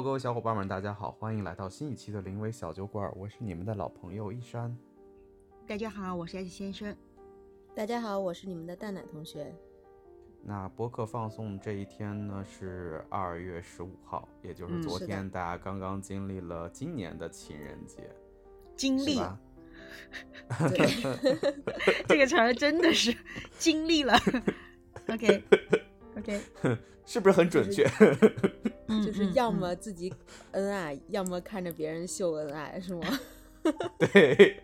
Hello，各位小伙伴们，大家好，欢迎来到新一期的临危小酒馆，我是你们的老朋友一山。大家好，我是 S 先生。大家好，我是你们的蛋奶同学。那播客放送这一天呢是二月十五号，也就是昨天，大家刚刚经历了今年的情人节，经历吧？这个词儿真的是经历了。OK，OK，是不是很准确？就是要么自己恩爱，要么看着别人秀恩爱，是吗？对，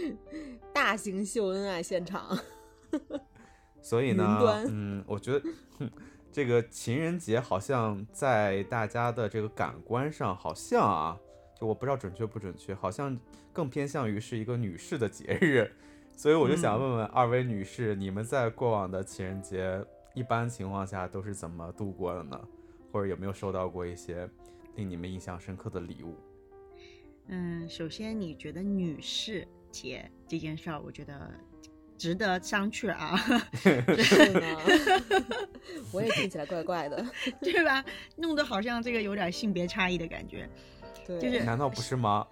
大型秀恩爱现场。所以呢，嗯，我觉得这个情人节好像在大家的这个感官上，好像啊，就我不知道准确不准确，好像更偏向于是一个女士的节日。所以我就想问问二位女士，你们在过往的情人节一般情况下都是怎么度过的呢？或者有没有收到过一些令你们印象深刻的礼物？嗯，首先你觉得女士节这件事儿，我觉得。值得商榷啊！是吗？我也听起来怪怪的，对吧？弄得好像这个有点性别差异的感觉，对，就是难道不是吗？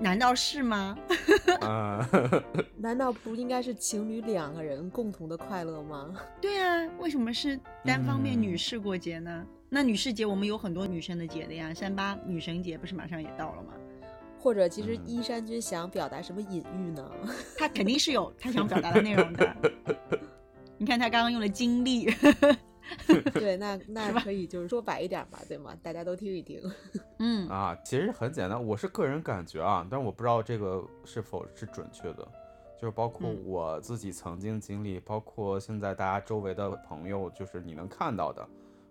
难道是吗？啊，难道不应该是情侣两个人共同的快乐吗？对啊，为什么是单方面女士过节呢？那女士节我们有很多女生的节的呀，三八女神节不是马上也到了吗？或者，其实依山君想表达什么隐喻呢？他肯定是有他想表达的内容的。你看他刚刚用了经历，对，那 那可以就是说白一点嘛，对吗？大家都听一听。嗯啊，其实很简单，我是个人感觉啊，但是我不知道这个是否是准确的，就是包括我自己曾经经历，包括现在大家周围的朋友，就是你能看到的，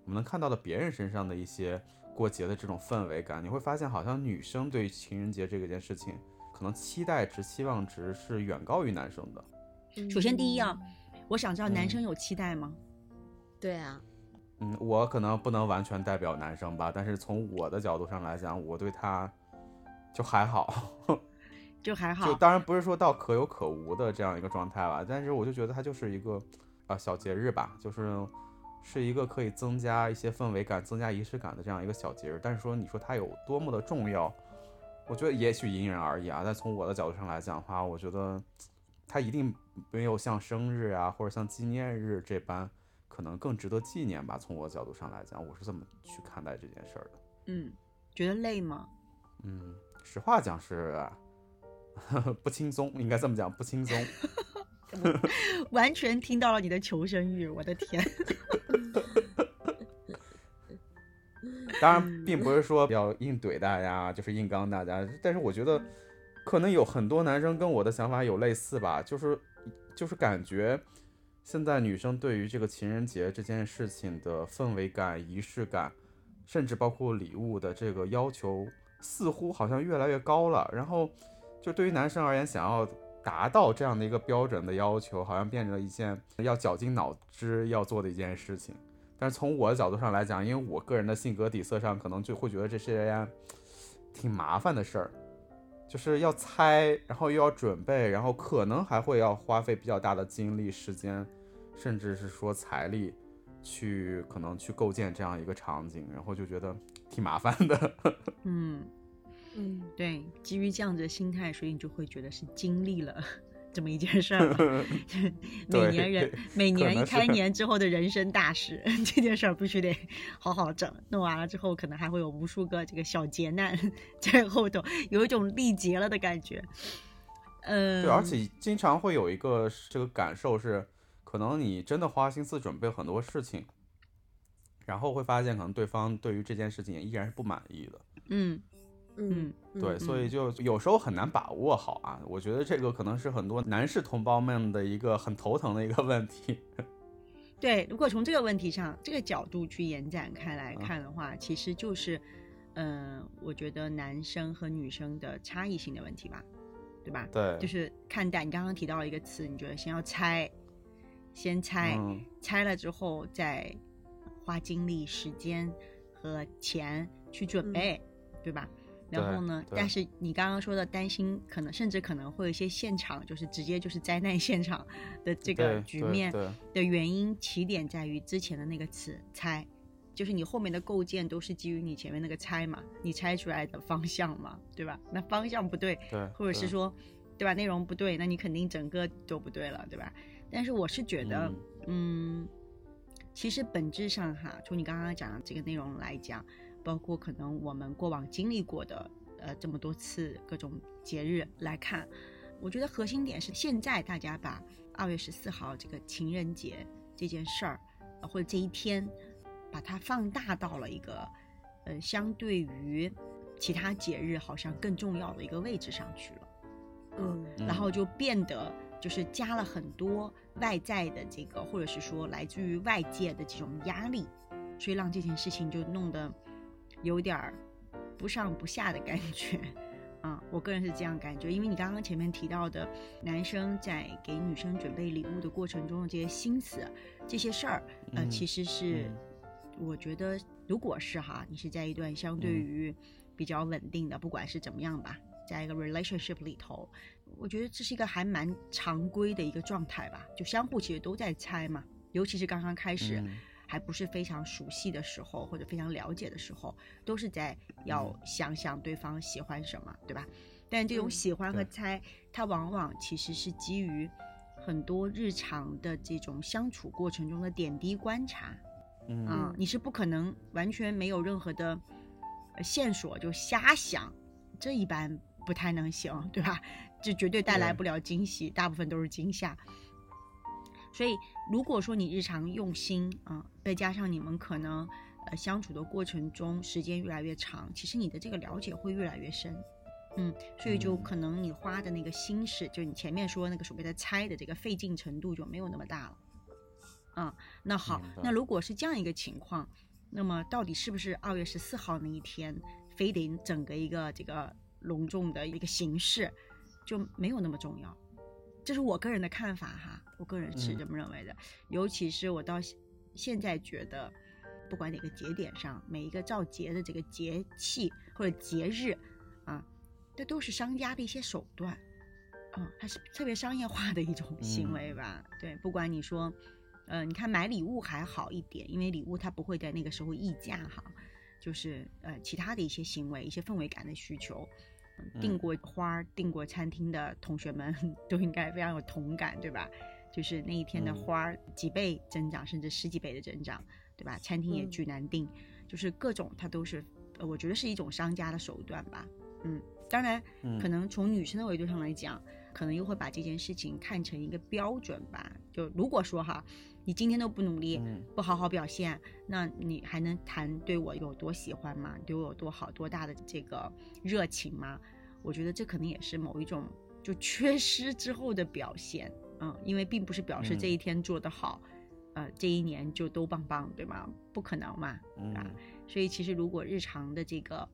我们能看到的别人身上的一些。过节的这种氛围感，你会发现好像女生对情人节这个件事情，可能期待值、期望值是远高于男生的。首先第一啊，我想知道男生有期待吗？对啊，嗯，我可能不能完全代表男生吧，但是从我的角度上来讲，我对他就还好，就还好。就当然不是说到可有可无的这样一个状态吧，但是我就觉得它就是一个啊小节日吧，就是。是一个可以增加一些氛围感、增加仪式感的这样一个小节日，但是说你说它有多么的重要，我觉得也许因人而异啊。但从我的角度上来讲的话，我觉得它一定没有像生日啊或者像纪念日这般可能更值得纪念吧。从我的角度上来讲，我是这么去看待这件事儿的。嗯，觉得累吗？嗯，实话讲是呵呵 不轻松，应该这么讲，不轻松。完全听到了你的求生欲，我的天！当然，并不是说要硬怼大家，就是硬刚大家。但是我觉得，可能有很多男生跟我的想法有类似吧，就是就是感觉现在女生对于这个情人节这件事情的氛围感、仪式感，甚至包括礼物的这个要求，似乎好像越来越高了。然后，就对于男生而言，想要。达到这样的一个标准的要求，好像变成了一件要绞尽脑汁要做的一件事情。但是从我的角度上来讲，因为我个人的性格底色上，可能就会觉得这是件挺麻烦的事儿，就是要猜，然后又要准备，然后可能还会要花费比较大的精力、时间，甚至是说财力，去可能去构建这样一个场景，然后就觉得挺麻烦的。嗯。嗯，对，基于这样子的心态，所以你就会觉得是经历了 这么一件事儿。每年人每年一开年之后的人生大事，这件事儿必须得好好整。弄完了之后，可能还会有无数个这个小劫难在后头，有一种历劫了的感觉。嗯，对，而且经常会有一个这个感受是，可能你真的花心思准备很多事情，然后会发现可能对方对于这件事情依然是不满意的。嗯。嗯，对，所以就有时候很难把握好啊。我觉得这个可能是很多男士同胞们的一个很头疼的一个问题。对，如果从这个问题上这个角度去延展开来看的话，其实就是，嗯，我觉得男生和女生的差异性的问题吧，对吧？对，就是看待你刚刚提到了一个词，你觉得先要猜，先猜，猜了之后再花精力、时间和钱去准备，对吧？然后呢？但是你刚刚说的担心，可能甚至可能会有一些现场，就是直接就是灾难现场的这个局面的原因起点在于之前的那个词“猜”，就是你后面的构建都是基于你前面那个猜嘛，你猜出来的方向嘛，对吧？那方向不对，对，或者是说，对吧？内容不对，那你肯定整个都不对了，对吧？但是我是觉得，嗯，其实本质上哈，从你刚刚讲的这个内容来讲，包括可能我们过往经历过的，呃，这么多次各种节日来看，我觉得核心点是现在大家把二月十四号这个情人节这件事儿，或者这一天。把它放大到了一个，呃，相对于其他节日好像更重要的一个位置上去了，嗯，然后就变得就是加了很多外在的这个，或者是说来自于外界的这种压力，所以让这件事情就弄得有点儿不上不下的感觉，啊，我个人是这样感觉，因为你刚刚前面提到的男生在给女生准备礼物的过程中的这些心思，这些事儿，呃，其实是。我觉得，如果是哈，你是在一段相对于比较稳定的，不管是怎么样吧，在一个 relationship 里头，我觉得这是一个还蛮常规的一个状态吧。就相互其实都在猜嘛，尤其是刚刚开始还不是非常熟悉的时候，或者非常了解的时候，都是在要想想对方喜欢什么，对吧？但这种喜欢和猜，它往往其实是基于很多日常的这种相处过程中的点滴观察。嗯，你是不可能完全没有任何的线索就瞎想，这一般不太能行，对吧？这绝对带来不了惊喜，大部分都是惊吓。所以，如果说你日常用心啊，再加上你们可能呃相处的过程中时间越来越长，其实你的这个了解会越来越深，嗯，所以就可能你花的那个心事，就你前面说那个所谓的猜的这个费劲程度就没有那么大了。嗯，那好，那如果是这样一个情况，那么到底是不是二月十四号那一天，非得整个一个这个隆重的一个形式，就没有那么重要？这是我个人的看法哈，我个人是这么认为的。尤其是我到现在觉得，不管哪个节点上，每一个造节的这个节气或者节日啊，这都是商家的一些手段，嗯，它是特别商业化的一种行为吧？对，不管你说。呃，你看买礼物还好一点，因为礼物它不会在那个时候溢价哈，就是呃其他的一些行为、一些氛围感的需求，订过花、订过餐厅的同学们 都应该非常有同感，对吧？就是那一天的花几倍增长，甚至十几倍的增长，对吧？餐厅也巨难订，就是各种它都是，我觉得是一种商家的手段吧。嗯，当然，可能从女生的维度上来讲，可能又会把这件事情看成一个标准吧。就如果说哈，你今天都不努力，不好好表现，那你还能谈对我有多喜欢吗？对我有多好、多大的这个热情吗？我觉得这可能也是某一种就缺失之后的表现。嗯，因为并不是表示这一天做得好，呃，这一年就都棒棒，对吗？不可能嘛，啊。所以其实如果日常的这个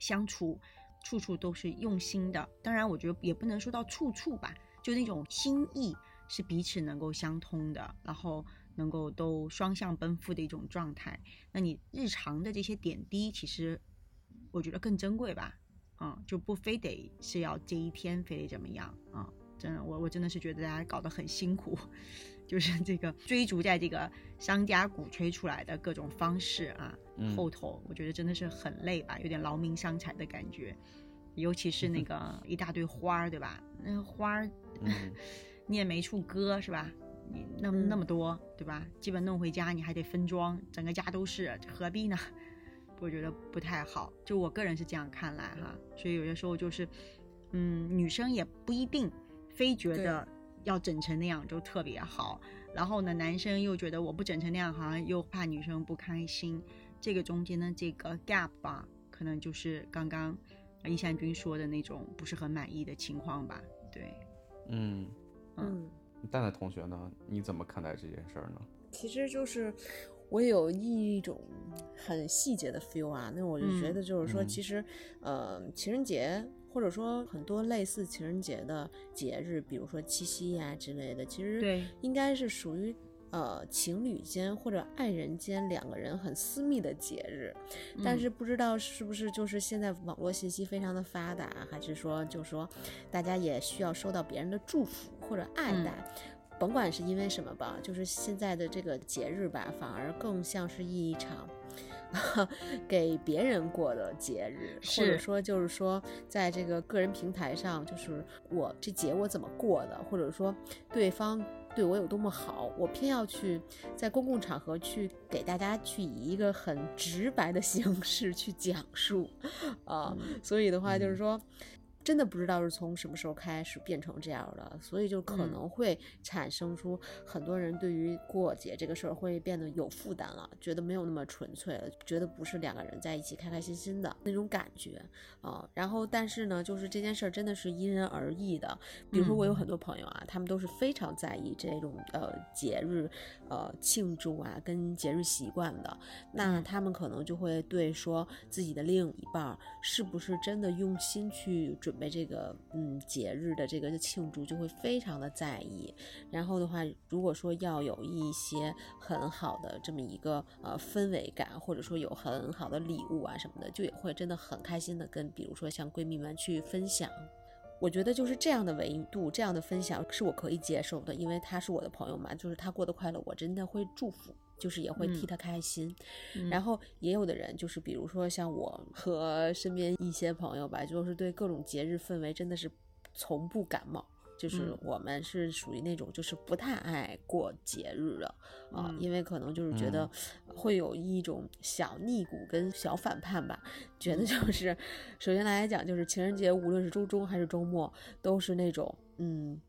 相处，处处都是用心的，当然，我觉得也不能说到处处吧，就那种心意是彼此能够相通的，然后能够都双向奔赴的一种状态。那你日常的这些点滴，其实我觉得更珍贵吧，嗯，就不非得是要这一天非得怎么样啊。真的，我我真的是觉得大家搞得很辛苦，就是这个追逐在这个商家鼓吹出来的各种方式啊，后头我觉得真的是很累吧，有点劳民伤财的感觉，尤其是那 个一大堆花儿，对吧？那花儿你也没处搁是吧？你那么那么多，对吧？基本弄回家你还得分装，整个家都是，何必呢？我觉得不太好，就我个人是这样看来哈，所以有些时候就是，嗯，女生也不一定。非觉得要整成那样就特别好，然后呢，男生又觉得我不整成那样好像又怕女生不开心，这个中间的这个 gap 吧，可能就是刚刚易善君说的那种不是很满意的情况吧？对，嗯嗯，蛋蛋同学呢？你怎么看待这件事儿呢？其实就是我有一种很细节的 feel 啊，那我就觉得就是说，其实呃，情人节。或者说很多类似情人节的节日，比如说七夕呀之类的，其实应该是属于呃情侣间或者爱人间两个人很私密的节日。但是不知道是不是就是现在网络信息非常的发达，还是说就是说大家也需要收到别人的祝福或者爱戴。甭管是因为什么吧，就是现在的这个节日吧，反而更像是一场。给别人过的节日，或者说就是说，在这个个人平台上，就是我这节我怎么过的，或者说对方对我有多么好，我偏要去在公共场合去给大家去以一个很直白的形式去讲述，啊，所以的话就是说。真的不知道是从什么时候开始变成这样的，所以就可能会产生出很多人对于过节这个事儿会变得有负担了，觉得没有那么纯粹了，觉得不是两个人在一起开开心心的那种感觉啊。然后，但是呢，就是这件事儿真的是因人而异的。比如说，我有很多朋友啊，他们都是非常在意这种呃节日呃庆祝啊跟节日习惯的，那他们可能就会对说自己的另一半是不是真的用心去准。准备这个嗯节日的这个庆祝就会非常的在意，然后的话，如果说要有一些很好的这么一个呃氛围感，或者说有很好的礼物啊什么的，就也会真的很开心的跟比如说像闺蜜们去分享。我觉得就是这样的维度，这样的分享是我可以接受的，因为他是我的朋友嘛，就是他过得快乐，我真的会祝福。就是也会替他开心，然后也有的人就是比如说像我和身边一些朋友吧，就是对各种节日氛围真的是从不感冒，就是我们是属于那种就是不太爱过节日的啊，因为可能就是觉得会有一种小逆骨跟小反叛吧，觉得就 是首先来讲就是情人节无论是周中还是周末都是那种嗯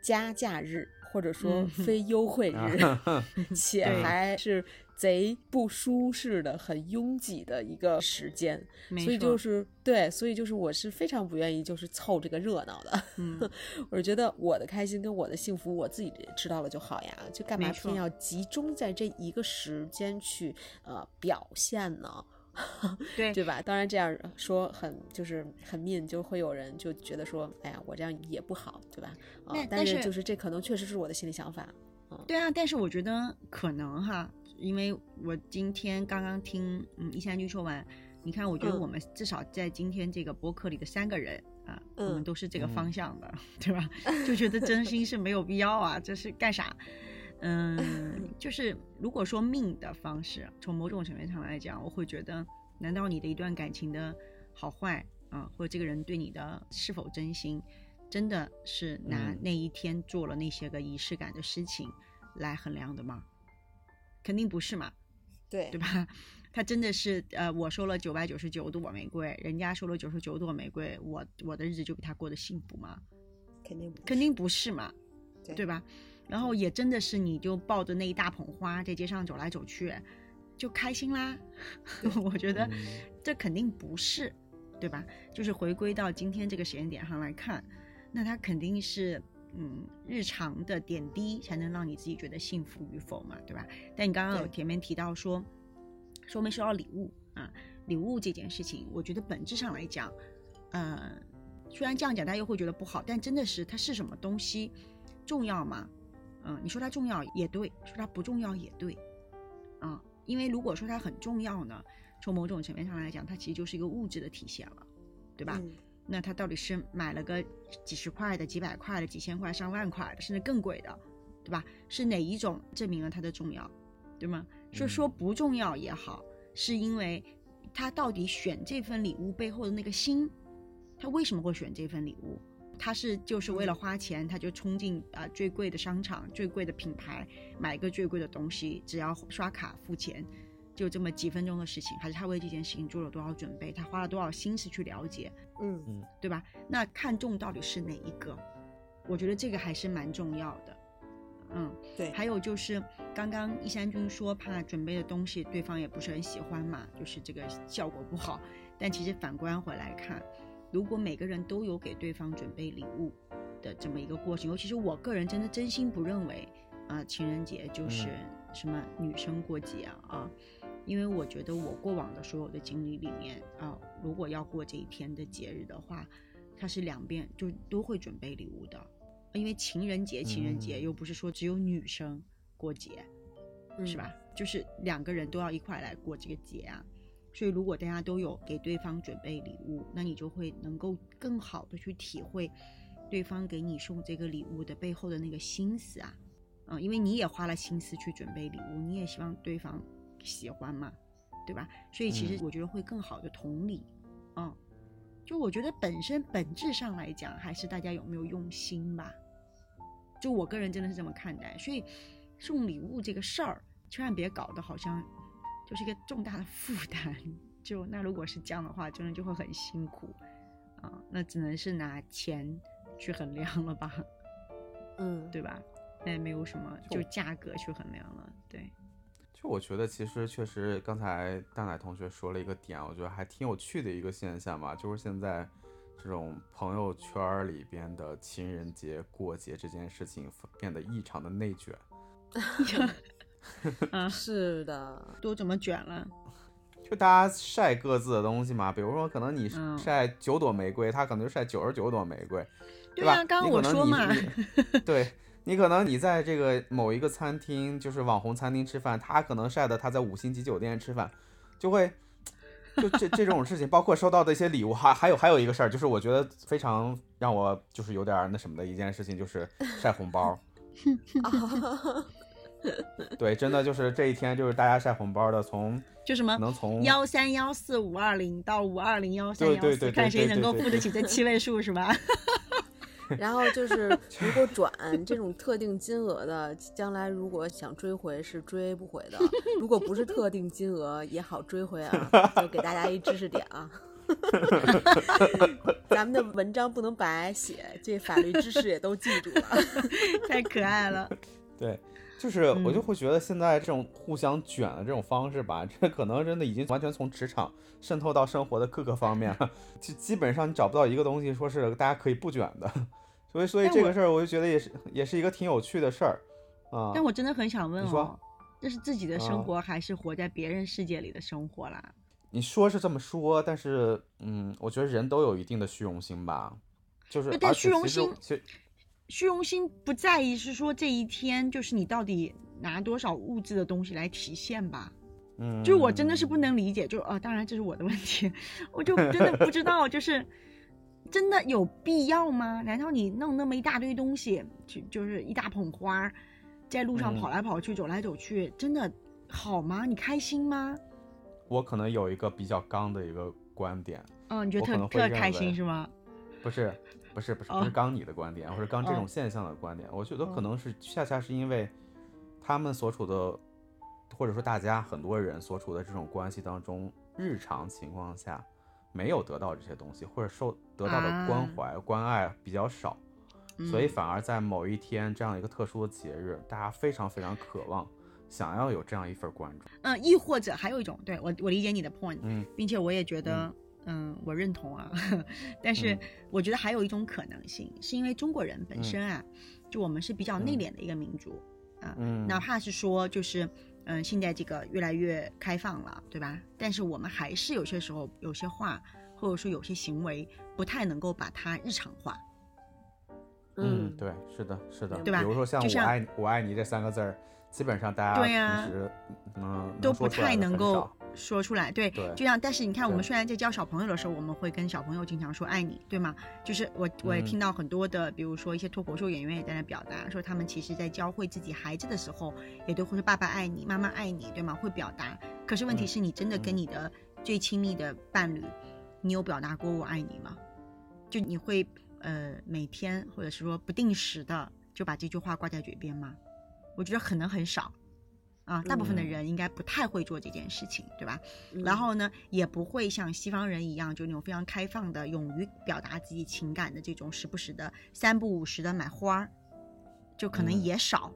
加假日。或者说非优惠日，且还是贼不舒适的、很拥挤的一个时间，所以就是对，所以就是我是非常不愿意就是凑这个热闹的。我是觉得我的开心跟我的幸福我自己知道了就好呀，就干嘛偏要集中在这一个时间去呃表现呢？对 对吧？当然这样说很就是很 mean，就会有人就觉得说，哎呀，我这样也不好，对吧？啊，但是就是这可能确实是我的心理想法。对啊，但是我觉得可能哈，因为我今天刚刚听嗯一山君说完，你看，我觉得我们至少在今天这个播客里的三个人啊，我们都是这个方向的，对吧？就觉得真心是没有必要啊，这是干啥？嗯，就是如果说命的方式，从某种层面上来讲，我会觉得，难道你的一段感情的好坏啊，或者这个人对你的是否真心，真的是拿那一天做了那些个仪式感的事情来衡量的吗？肯定不是嘛，对对吧？他真的是呃，我收了九百九十九朵玫瑰，人家收了九十九朵玫瑰，我我的日子就比他过得幸福吗？肯定肯定不是嘛，对吧？然后也真的是，你就抱着那一大捧花在街上走来走去，就开心啦。我觉得这肯定不是，对吧？就是回归到今天这个时间点上来看，那他肯定是嗯日常的点滴才能让你自己觉得幸福与否嘛，对吧？但你刚刚有前面提到说，说没收到礼物啊，礼物这件事情，我觉得本质上来讲，呃，虽然这样讲大家又会觉得不好，但真的是它是什么东西重要吗？嗯，你说它重要也对，说它不重要也对，啊，因为如果说它很重要呢，从某种层面上来讲，它其实就是一个物质的体现了，对吧？那他到底是买了个几十块的、几百块的、几千块、上万块的，甚至更贵的，对吧？是哪一种证明了它的重要，对吗？说说不重要也好，是因为他到底选这份礼物背后的那个心，他为什么会选这份礼物？他是就是为了花钱，他就冲进啊最贵的商场、最贵的品牌，买一个最贵的东西，只要刷卡付钱，就这么几分钟的事情。还是他为这件事情做了多少准备？他花了多少心思去了解？嗯嗯，对吧？那看重到底是哪一个？我觉得这个还是蛮重要的。嗯，对。还有就是刚刚一山君说怕准备的东西对方也不是很喜欢嘛，就是这个效果不好。但其实反观回来看。如果每个人都有给对方准备礼物的这么一个过程，尤其是我个人真的真心不认为，啊，情人节就是什么女生过节啊啊，因为我觉得我过往的所有的经历里面啊，如果要过这一天的节日的话，它是两边就都会准备礼物的，因为情人节情人节又不是说只有女生过节，是吧？就是两个人都要一块来过这个节啊。所以，如果大家都有给对方准备礼物，那你就会能够更好的去体会对方给你送这个礼物的背后的那个心思啊，嗯，因为你也花了心思去准备礼物，你也希望对方喜欢嘛，对吧？所以其实我觉得会更好的同理，嗯，就我觉得本身本质上来讲，还是大家有没有用心吧。就我个人真的是这么看待，所以送礼物这个事儿，千万别搞得好像就是一个重大的负担。就那如果是这样的话，真的就会很辛苦啊，那只能是拿钱去衡量了吧，嗯，对吧？那也没有什么就价格去衡量了，对。就我觉得其实确实，刚才大奶同学说了一个点，我觉得还挺有趣的一个现象吧，就是现在这种朋友圈里边的情人节过节这件事情变得异常的内卷。啊，是的，都怎么卷了？就大家晒各自的东西嘛，比如说可能你嗯晒九朵玫瑰，他可能就晒九十九朵玫瑰，对吧？刚刚我说嘛 对你可能你在这个某一个餐厅，就是网红餐厅吃饭，他可能晒的他在五星级酒店吃饭，就会就这这种事情，包括收到的一些礼物，还还有还有一个事儿，就是我觉得非常让我就是有点儿那什么的一件事情，就是晒红包。对，真的就是这一天，就是大家晒红包的，从就什么能从幺三幺四五二零到五二零幺三幺四，看谁能够付得起这七位数是吧？然后就是，如果转这种特定金额的，将来如果想追回是追不回的；如果不是特定金额，也好追回啊。就给大家一知识点啊。咱们的文章不能白写，这法律知识也都记住了。太可爱了。对，就是我就嗯会觉得现在这种互相卷的这种方式吧，这可能真的已经完全从职场渗透到生活的各个方面了，就基本上你找不到一个东西说是大家可以不卷的，所以所以这个事儿我就觉得也是也是一个挺有趣的事儿啊。但我真的很想问哦，这是自己的生啊活，还是活在别人世界里的生活啦？你说是这么说，但是嗯，我觉得人都有一定的虚荣心吧，就是但虚荣心虚荣心不在意是说这一天就是你到底拿多少物质的东西来体现吧？嗯，就我真的是不能理解，就哦，当然这是我的问题，我就真的不知道，就是真的有必要吗？难道你弄那么一大堆东西，就就是一大捧花儿，在路上嗯跑来跑去、走来走去，真的好吗？你开心吗？我可能有一个比较刚的一个观点，嗯，你觉得特特开心是吗？不是，不是，不是，不哦是刚你的观点，或者刚这哦种现象的观点。我觉得哦可能是恰恰是因为他们所处的，或者说大家很多人所处的这种关系当中，日常情况下没有得到这些东西，或者受得到的关啊怀、关爱比较少，所以嗯反而在某一天这样一个特殊的节日，大家非常非常渴望，想要有这样一份关注。嗯，亦或者还有一种，对我我理解你的 point，嗯并且我也觉得，嗯我认同啊。但是嗯我觉得还有一种可能性，是因为中国人本身啊，就我们是比较内嗯敛的一个民族啊，嗯，哪怕是说就是，嗯，现在这个越来越开放了，对吧？但是我们还是有些时候有些话，或者说有些行为，不太能够把它日常化。嗯，对，是的，是的，对吧比如说像“我爱你”，我爱你这三个字儿，基本上大家对呀平时嗯都不太能够说出来，对，对就像，但是你看，我们虽然在教小朋友的时候，我们会跟小朋友经常说爱你，对吗？就是我我也嗯听到很多的，比如说一些脱口秀演员也在那表达，说他们其实在教会自己孩子的时候，也都会说爸爸爱你，妈妈爱你，对吗？会表达。可是问题嗯是你真的跟嗯你的最亲密的伴侣，你有表达过我爱你吗？就你会呃每天或者是说不定时的就把这句话挂在嘴边吗？我觉得可能很少啊，大部分的嗯人应该不太会做这件事情，对吧？嗯然后呢，也不会像西方人一样，就那种非常开放的、勇于表达自己情感的这种，时不时的三不五时的买花儿，就可能嗯也少。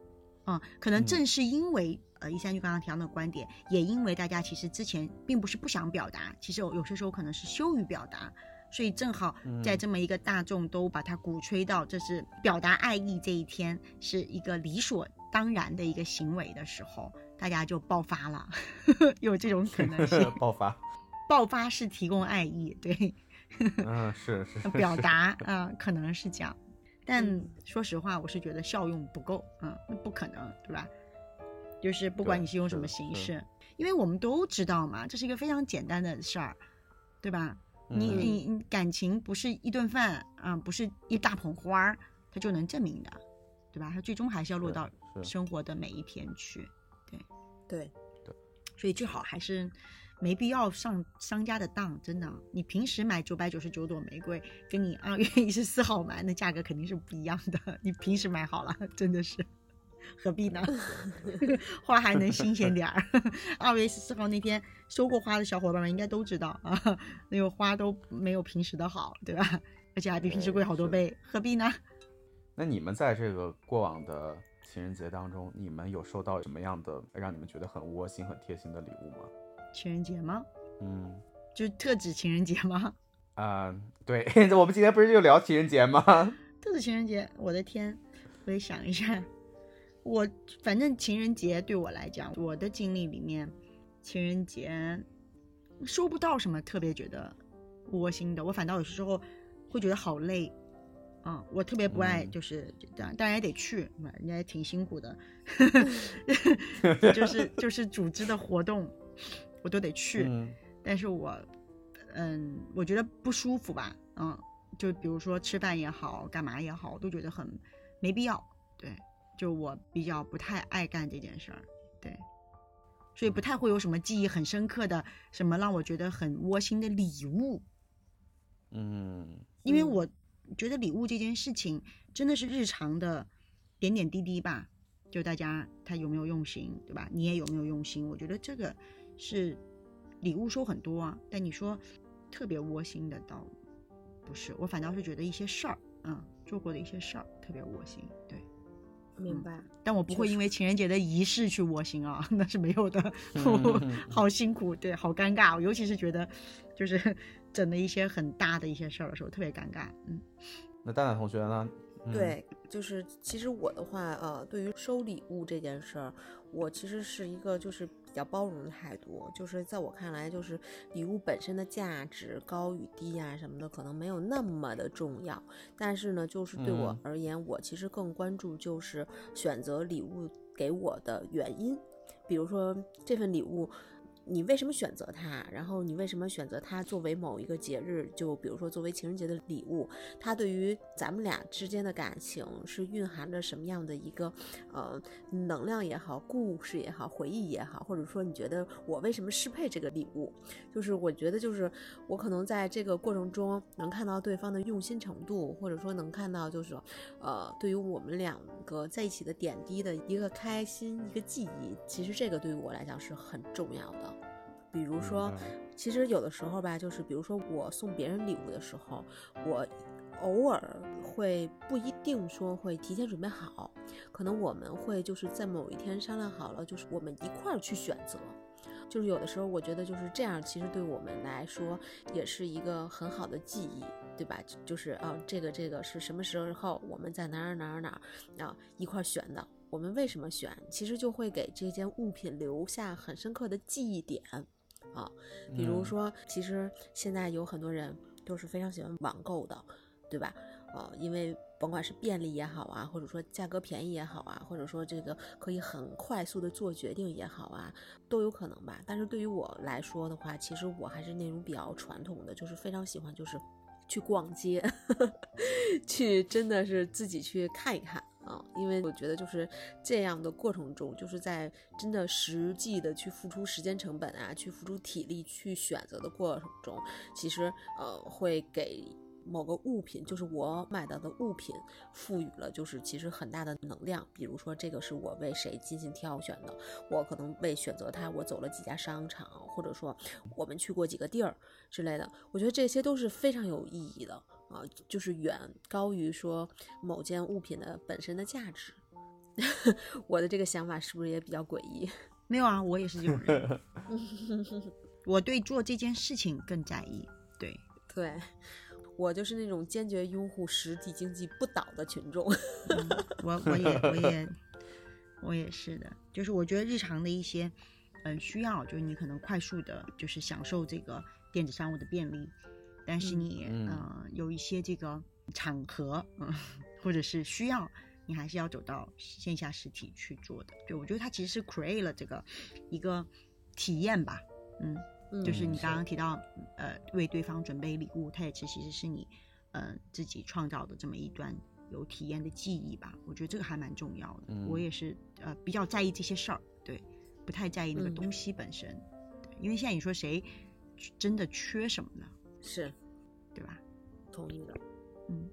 嗯，可能嗯正是因为呃，一三就刚刚提到的观点，也因为大家其实之前并不是不想表达，其实有有些时候可能是羞于表达，所以正好在嗯这么一个大众都把它鼓吹到这是表达爱意这一天是一个理所当然的一个行为的时候，大家就爆发了，有这种可能性。爆发，爆发是提供爱意，对，嗯，是是表达啊、呃可能是这样，但嗯说实话，我是觉得效用不够，嗯，那不可能，对吧？就是不管你是用什么形式，因为我们都知道嘛，这是一个非常简单的事儿，对吧？你嗯你你感情不是一顿饭啊、不是一大捧花儿，它就能证明的，对吧？它最终还是要落到生活的每一天去。对对对，所以最好还是没必要上商家的当，真的。你平时买九百九十九朵玫瑰，跟你二月一十四号买那价格肯定是不一样的。你平时买好了，真的是。何必呢？花还能新鲜点儿。二月十四号那天收过花的小伙伴们应该都知道啊，那个花都没有平时的好，对吧？而且还比平时贵好多倍，何必呢？那你们在这个过往的情人节当中，你们有收到什么样的让你们觉得很窝心、很贴心的礼物吗？情人节吗？嗯，就特指情人节吗？啊，对，我们今天不是就聊情人节吗？特指情人节，我的天，我也想一下。我反正情人节对我来讲，我的经历里面，情人节收不到什么特别觉得窝心的。我反倒有时候会觉得好累，嗯，我特别不爱就是这样，当然也得去，人家也挺辛苦的，就是就是组织的活动我都得去，但是我嗯，我觉得不舒服吧，嗯，就比如说吃饭也好，干嘛也好，我都觉得很没必要，对。就我比较不太爱干这件事儿，对，所以不太会有什么记忆很深刻的什么让我觉得很窝心的礼物，嗯，因为我觉得礼物这件事情真的是日常的点点滴滴吧，就大家他有没有用心，对吧？你也有没有用心？我觉得这个是礼物收很多啊，但你说特别窝心的倒不是，我反倒是觉得一些事儿，嗯，做过的一些事儿特别窝心，对。明白，但我不会因为情人节的仪式去窝心啊，那是没有的，好辛苦，对，好尴尬，尤其是觉得，就是 整了一些很大的一些事儿的时候，特别尴尬。嗯，那蛋蛋同学呢？对，就是其实我的话，呃，对于收礼物这件事儿，我其实是一个就是。比较包容的态度，就是在我看来，就是礼物本身的价值高与低啊什么的，可能没有那么的重要。但是呢，就是对我而言，我其实更关注就是选择礼物给我的原因，比如说这份礼物。你为什么选择它？然后你为什么选择它作为某一个节日？就比如说作为情人节的礼物，它对于咱们俩之间的感情是蕴含着什么样的一个呃能量也好，故事也好，回忆也好，或者说你觉得我为什么适配这个礼物？就是我觉得就是我可能在这个过程中能看到对方的用心程度，或者说能看到就是呃对于我们两个在一起的点滴的一个开心一个记忆。其实这个对于我来讲是很重要的。比如说，其实有的时候吧，就是比如说我送别人礼物的时候，我偶尔会不一定说会提前准备好，可能我们会就是在某一天商量好了，就是我们一块儿去选择。就是有的时候我觉得就是这样，其实对我们来说也是一个很好的记忆，对吧？就是啊，这个这个是什么时候我们在哪儿哪儿哪儿啊一块儿选的？我们为什么选？其实就会给这件物品留下很深刻的记忆点。啊，比如说，其实现在有很多人都是非常喜欢网购的，对吧？呃，因为甭管是便利也好啊，或者说价格便宜也好啊，或者说这个可以很快速的做决定也好啊，都有可能吧。但是对于我来说的话，其实我还是那种比较传统的，就是非常喜欢就是去逛街，去真的是自己去看一看。啊，因为我觉得就是这样的过程中，就是在真的实际的去付出时间成本啊，去付出体力去选择的过程中，其实呃会给某个物品，就是我买到的物品，赋予了就是其实很大的能量。比如说这个是我为谁进行挑选的，我可能为选择它，我走了几家商场，或者说我们去过几个地儿之类的，我觉得这些都是非常有意义的。啊，就是远高于说某件物品的本身的价值。我的这个想法是不是也比较诡异？没有啊，我也是这种人。我对做这件事情更在意。对对，我就是那种坚决拥护实体经济不倒的群众。我我也我也我也是的，就是我觉得日常的一些嗯需要，就是你可能快速的，就是享受这个电子商务的便利。但是你嗯有一些这个场合嗯或者是需要，你还是要走到线下实体去做的。对我觉得它其实是 create 了这个一个体验吧，嗯，就是你刚刚提到呃为对方准备礼物，它也其实是你呃自己创造的这么一段有体验的记忆吧。我觉得这个还蛮重要的。嗯我也是呃比较在意这些事儿，对，不太在意那个嗯东西本身。对，因为现在你说谁真的缺什么呢？是对吧？同意的。嗯，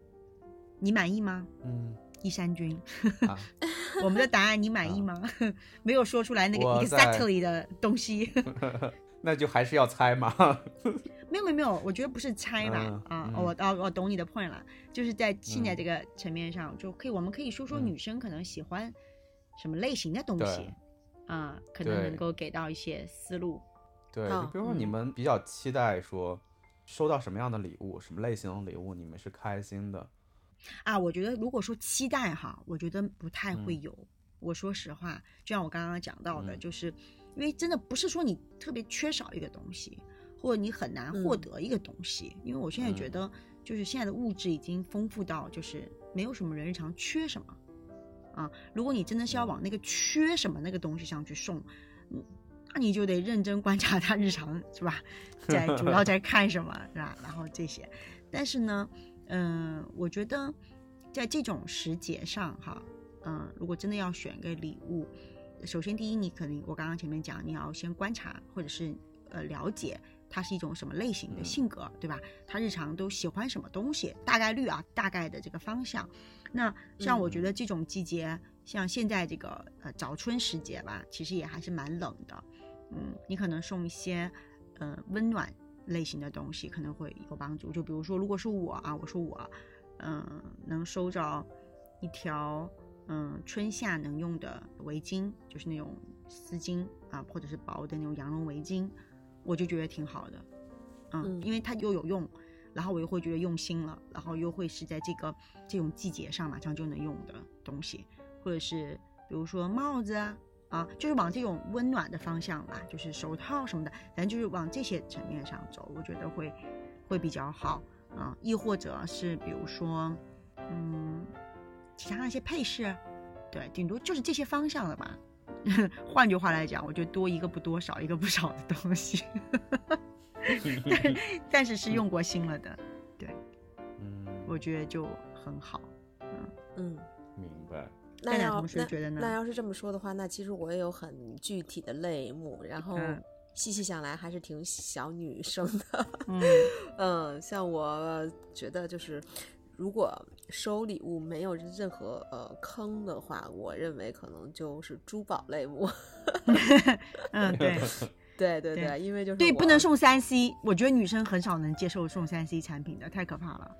你满意吗？嗯一山君，啊，我们的答案你满意吗？没有说出来那个 exactly 的东西。那就还是要猜嘛。没有没有没有，我觉得不是猜吧、嗯啊，嗯我哦我懂你的 point 了，就是在现在这个层面上，就可以我们可以说说嗯女生可能喜欢什么类型的东西对，啊，可能能够给到一些思路。对，比如说你嗯们比较期待说收到什么样的礼物，什么类型的礼物，你们是开心的。啊，我觉得如果说期待哈，我觉得不太会嗯有。我说实话，就像我刚刚讲到的，嗯就是因为真的不是说你特别缺少一个东西，或者你很难获嗯得一个东西。因为我现在觉嗯得，就是现在的物质已经丰富到，就是没有什么人日常缺什么啊。如果你真的是要往那个缺什么那个东西上去送，嗯，那你就得认真观察他日常是吧，在主要在看什么是吧？然后这些，但是呢，嗯、我觉得在这种时节上哈，嗯、如果真的要选个礼物，首先第一，你肯定我刚刚前面讲，你要先观察或者是呃了解他是一种什么类型的嗯性格，对吧？他日常都喜欢什么东西，大概率啊，大概的这个方向。那像我觉得这种季节，像现在这个呃早春时节吧，其实也还是蛮冷的。嗯，你可能送一些呃温暖类型的东西，可能会有帮助。就比如说，如果是我啊，我说我嗯、能收着一条嗯春夏能用的围巾，就是那种丝巾啊，或者是薄的那种羊绒围巾，我就觉得挺好的。嗯，嗯因为它又有用，然后我又会觉得用心了，然后又会是在这个这种季节上马上就能用的东西，或者是比如说帽子啊。啊，就是往这种温暖的方向吧，就是手套什么的，反正就是往这些层面上走，我觉得会会比较好啊。亦或者是比如说，嗯，其他那些配饰，对，顶多就是这些方向了吧。换句话来讲，我觉得多一个不多，少一个不少的东西，但但是是用过心了的，对，嗯，我觉得就很好。嗯嗯，明白。那要那那要是这么说的话，那其实我也有很具体的类目，然后嗯细细想来还是挺小女生的。嗯 嗯，像我觉得就是，如果收礼物没有任何呃坑的话，我认为可能就是珠宝类目。嗯，对 对对对因为就是对，不能送三 C，我觉得女生很少能接受送三 C 产品的，太可怕了。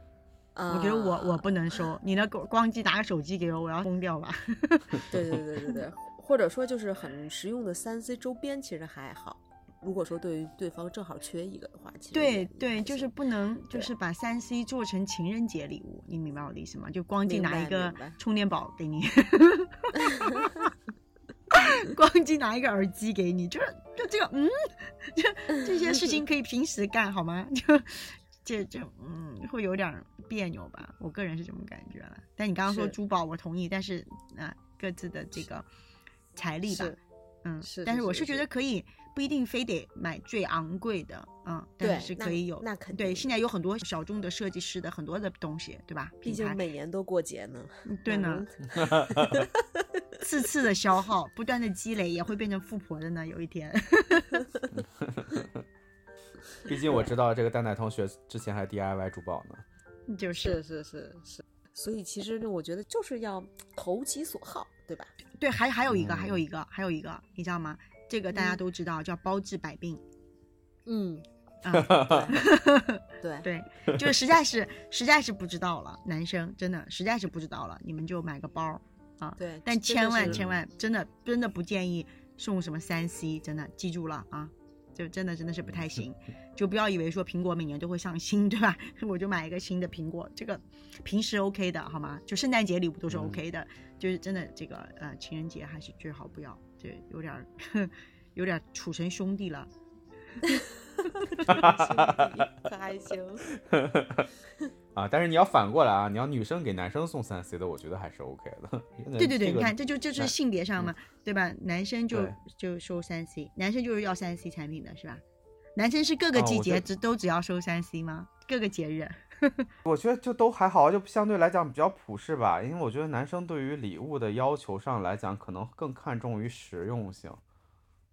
啊，我觉得我我不能收，你那光光机拿个手机给我，我要疯掉吧。对对对对对，或者说就是很实用的三 C 周边，其实还好。如果说对于对方正好缺一个的话，其实对对，就是不能就是把三 C 做成情人节礼物，你明白我的意思吗？就光机拿一个充电宝给你，光机拿一个耳机给你，就是就这个嗯，就这些事情可以平时干好吗？就这这嗯会有点别扭吧，我个人是这么感觉了。但你刚刚说珠宝，我同意，但是啊、各自的这个财力吧，嗯，是但是我是觉得可以，不一定非得买最昂贵的，嗯，但是是可以有。对，那肯定现在有很多小众的设计师的很多的东西，对吧？毕竟每年都过节呢。嗯对呢嗯，次次的消耗，不断的积累，也会变成富婆的呢。有一天，毕竟我知道这个蛋奶同学之前还 DIY 珠宝呢。就是是是是是，所以其实呢，我觉得就是要投其所好，对吧？对，还还有一个，嗯还有一个，还有一个，你知道吗？这个大家嗯都知道，叫包治百病。嗯，啊，对，对，就是实在是实在是不知道了，男生真的实在是不知道了，你们就买个包啊。对但千万千万真的真的不建议送什么三 C，真的记住了啊，就真的真的是不太行，就不要以为说苹果每年都会上新，对吧？我就买一个新的苹果，这个平时 OK 的好吗？就圣诞节礼物都是嗯 OK 的，就是真的这个呃情人节还是最好不要，这有点儿 有点儿处成兄弟了。可还行。啊，但是你要反过来啊，你要女生给男生送三 C 的，我觉得还是 OK 的。对对对，这个你看，这就就是哎性别上嘛，对吧？男生就就收三 C，男生就是要三 C 产品的是吧？男生是各个季节只都只要收三 C 吗？各个节日？我觉得就都还好，就相对来讲比较普适吧。因为我觉得男生对于礼物的要求上来讲，可能更看重于实用性，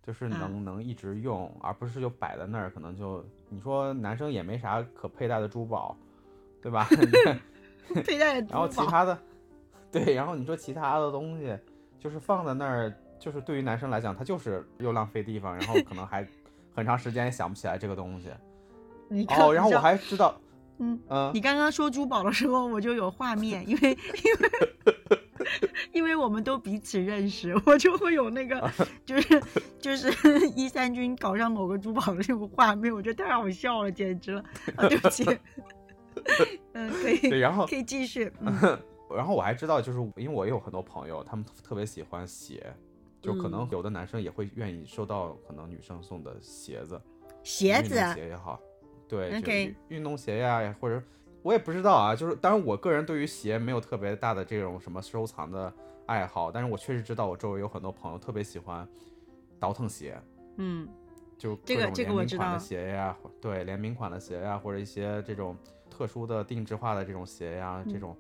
就是能能一直用，而不是就摆在那儿。可能就你说男生也没啥可佩戴的珠宝，对吧？佩戴然后其他的，对，然后你说其他的东西，就是放在那儿，就是对于男生来讲，他就是又浪费地方，然后可能还 很长时间也想不起来这个东西。哦，然后我还知道。嗯嗯，你刚刚说珠宝的时候，我就有画面，因为因为因为我们都彼此认识，我就会有那个就是就是一三军搞上某个珠宝的这种画面，我觉得太好笑了，简直了。对不起。嗯，可以。对，然后可以继续。然后我还知道，就是因为我也有很多朋友，他们特别喜欢鞋，就可能有的男生也会愿意收到可能女生送的鞋子，鞋子鞋也好。对，运动鞋呀，或者我也不知道啊，就是当然我个人对于鞋没有特别大的这种什么收藏的爱好，但是我确实知道我周围有很多朋友特别喜欢倒腾鞋，嗯，就这个这个我知道。鞋呀，对，联名款的鞋呀，或者一些这种特殊的定制化的这种鞋呀，这种，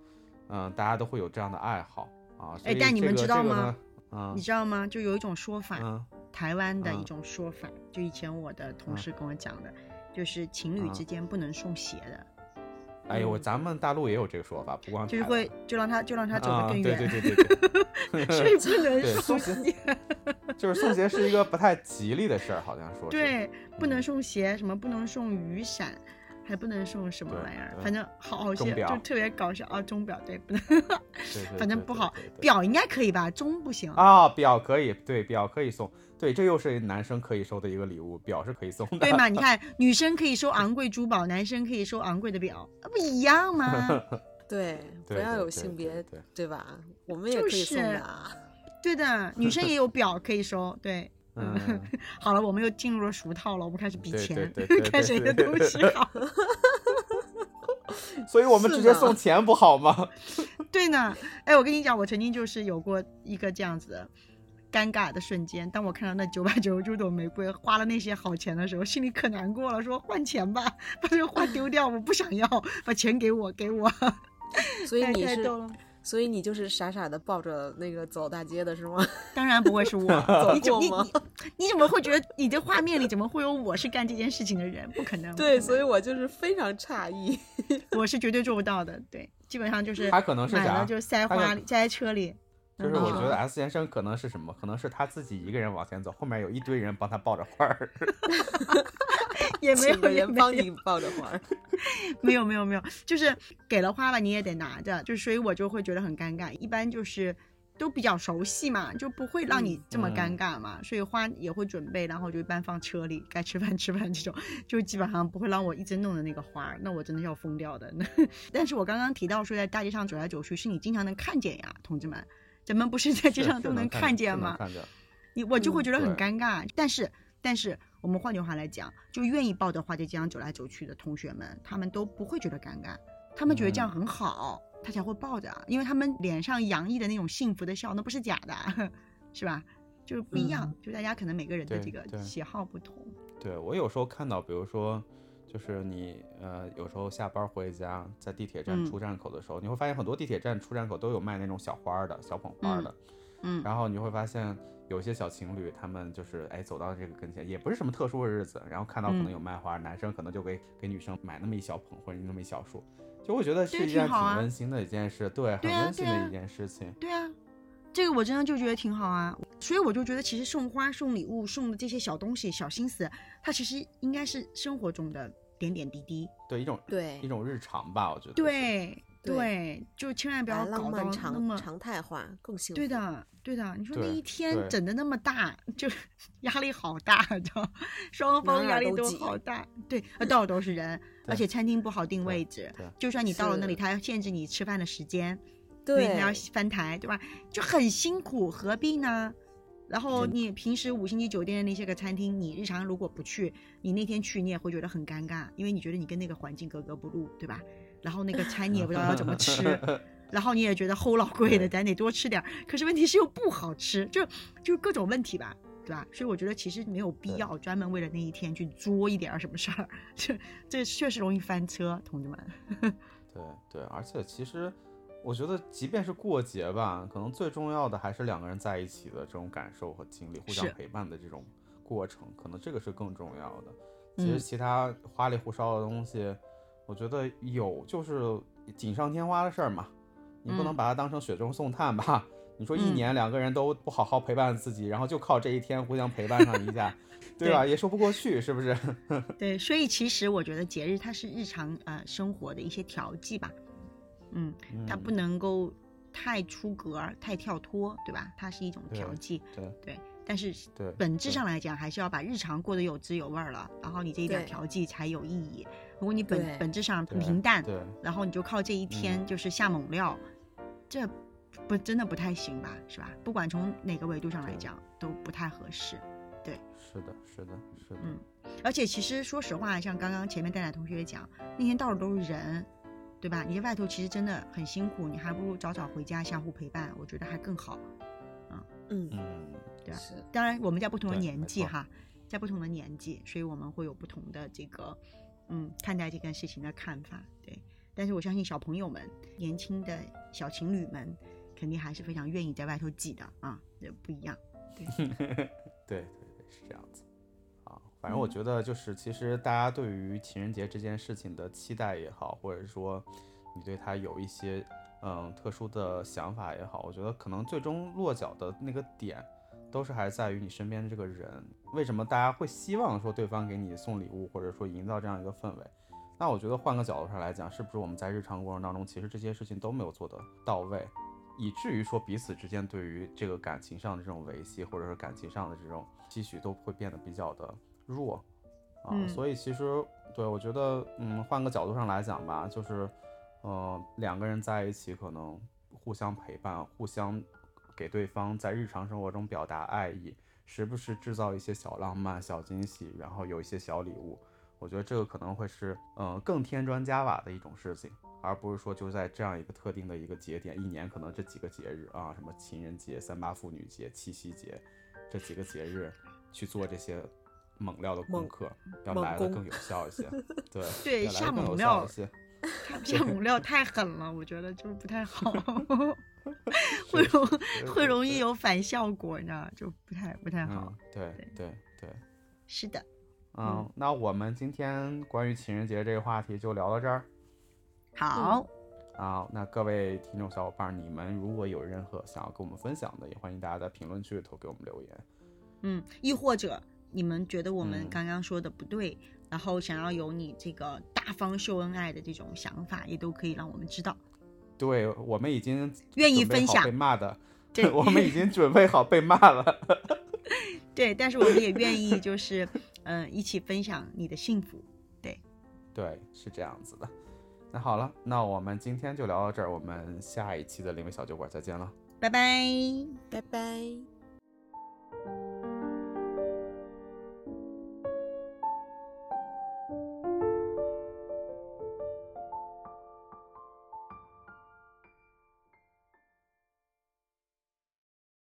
嗯，大家都会有这样的爱好啊。哎，但你们知道吗？啊，你知道吗？就有一种说法，台湾的一种说法，就以前我的同事跟我讲的。就是情侣之间不能送鞋的。哎呦，咱们大陆也有这个说法，不光就是会就让他就让他走得更远。对对对 对对。所以不能送鞋。就是送鞋是一个不太吉利的事儿，好像说。对，不能送鞋，什么不能送雨伞，还不能送什么玩意儿，反正好好些就特别搞笑啊！钟表对不能，反正不好。表应该可以吧？钟不行啊。表可以，对表可以送。对，这又是男生可以收的一个礼物，表是可以送的。对嘛？你看，女生可以收昂贵珠宝，男生可以收昂贵的表，那不一样吗？对，不要有性别，对吧？我们也可以送的。对的，女生也有表可以收。对，嗯，好了，我们又进入了俗套了，我们开始比钱，看谁的东西好。所以我们直接送钱不好吗？对呢。哎，我跟你讲，我曾经就是有过一个这样子的。尴尬的瞬间，当我看到那九百九十九朵玫瑰花了那些好钱的时候，心里可难过了。说换钱吧，把这个花丢掉，我不想要，把钱给我，给我。所以你是，所以你就是傻傻的抱着那个走大街的是吗？当然不会是我，你怎你你怎么会觉得你这画面里怎么会有我是干这件事情的人？不可能。对，所以我就是非常诧异，我是绝对做不到的。对，基本上就是他可能是买了就塞花里，塞在车里。就是我觉得 S 先生可能是什么？可能是他自己一个人往前走，后面有一堆人帮他抱着花儿，也没有人帮你抱着花，没有没有没有，就是给了花吧，你也得拿着，就所以我就会觉得很尴尬。一般就是都比较熟悉嘛，就不会让你这么尴尬嘛，所以花也会准备，然后就一般放车里，该吃饭吃饭这种，就基本上不会让我一直弄的那个花，那我真的要疯掉的。但是我刚刚提到说在大街上走来走去，是你经常能看见呀，同志们。咱们不是在街上都能看见吗？你我就会觉得很尴尬。但是但是我们换句话来讲，就愿意抱着花在街上走来走去的同学们，他们都不会觉得尴尬，他们觉得这样很好，他才会抱着，因为他们脸上洋溢的那种幸福的笑，那不是假的，是吧？就是不一样，就大家可能每个人的这个喜好不同。对我有时候看到，比如说。就是你呃，有时候下班回家，在地铁站出站口的时候，你会发现很多地铁站出站口都有卖那种小花的小捧花的，嗯，然后你会发现有些小情侣，他们就是哎走到这个跟前，也不是什么特殊的日子，然后看到可能有卖花，男生可能就给给女生买那么一小捧或者那么一小束，就会觉得是一件挺温馨的一件事，对，很温馨的一件事情。对啊，这个我真的就觉得挺好啊，所以我就觉得其实送花、送礼物、送的这些小东西、小心思，它其实应该是生活中的。点点滴滴，对一种对。一种日常吧，我觉得对对，就千万不要搞到那么常态化，更幸福。对的对的，你说那一天整的那么大，就 压力好大，知道双方压力都好大。对，到处都是人，而且餐厅不好定位置，就算你到了那里，他要限制你吃饭的时间，对，你要翻台，对吧？就很辛苦，何必呢？然后你平时五星级酒店的那些个餐厅，你日常如果不去，你那天去你也会觉得很尴尬，因为你觉得你跟那个环境格格不入，对吧？然后那个餐你也不知道要怎么吃，然后你也觉得齁老贵的，咱得多吃点。可是问题是又不好吃，就就各种问题吧。对吧？所以我觉得其实没有必要专门为了那一天去作一点什么事儿，这这确实容易翻车，同志们。对对，而且其实我觉得，即便是过节吧，可能最重要的还是两个人在一起的这种感受和经历，互相陪伴的这种过程，可能这个是更重要的。其实其他花里胡哨的东西，我觉得有就是锦上添花的事儿嘛，你不能把它当成雪中送炭吧？你说一年两个人都不好好陪伴自己，然后就靠这一天互相陪伴上一下，对吧？也说不过去，是不是？对，所以其实我觉得节日它是日常呃生活的一些调剂吧，嗯，它不能够太出格、太跳脱，对吧？它是一种调剂，对对。但是本质上来讲，还是要把日常过得有滋有味了，然后你这一点调剂才有意义。如果你本本质上平淡，然后你就靠这一天就是下猛料，这。不，真的不太行吧，是吧？不管从哪个维度上来讲，都不太合适。对，是的，是的，是的。嗯，而且其实说实话，像刚刚前面戴戴同学讲，那天到处都是人，对吧？你在外头其实真的很辛苦，你还不如早早回家相互陪伴，我觉得还更好。嗯嗯，对吧？当然，我们在不同的年纪哈，在不同的年纪，所以我们会有不同的这个嗯看待这件事情的看法。对，但是我相信小朋友们、年轻的小情侣们。肯定还是非常愿意在外头挤的啊，也不一样。对，对对对，是这样子。啊，反正我觉得就是，其实大家对于情人节这件事情的期待也好，或者说你对他有一些嗯特殊的想法也好，我觉得可能最终落脚的那个点，都是还在于你身边的这个人。为什么大家会希望说对方给你送礼物，或者说营造这样一个氛围？那我觉得换个角度上来讲，是不是我们在日常过程当中，其实这些事情都没有做得到位？以至于说彼此之间对于这个感情上的这种维系，或者是感情上的这种期许，都会变得比较的弱啊。所以其实对我觉得，嗯，换个角度上来讲吧，就是，呃，两个人在一起，可能互相陪伴，互相给对方在日常生活中表达爱意，时不时制造一些小浪漫、小惊喜，然后有一些小礼物，我觉得这个可能会是，嗯，更添砖加瓦的一种事情。而不是说就在这样一个特定的一个节点，一年可能这几个节日啊，什么情人节、三八妇女节、七夕节，这几个节日去做这些猛料的功课，要来的更有效一些。对对，下猛料，下猛 料太狠了，我觉得就是不太好，会容会容易有反效果，你知道就不太不太好。对对对，是的。嗯，那我们今天关于情人节这个话题就聊到这儿。好，好，那各位听众小伙伴，你们如果有任何想要跟我们分享的，也欢迎大家在评论区里头给我们留言。嗯，亦或者你们觉得我们刚刚说的不对，然后想要有你这个大方秀恩爱的这种想法，也都可以让我们知道。对我们已经愿意分享被骂的，对，我们已经准备好被骂了。对，但是我们也愿意，就是嗯，一起分享你的幸福。对，对，是这样子的。那好了，那我们今天就聊到这儿，我们下一期的灵媒小酒馆再见了，拜拜，拜拜。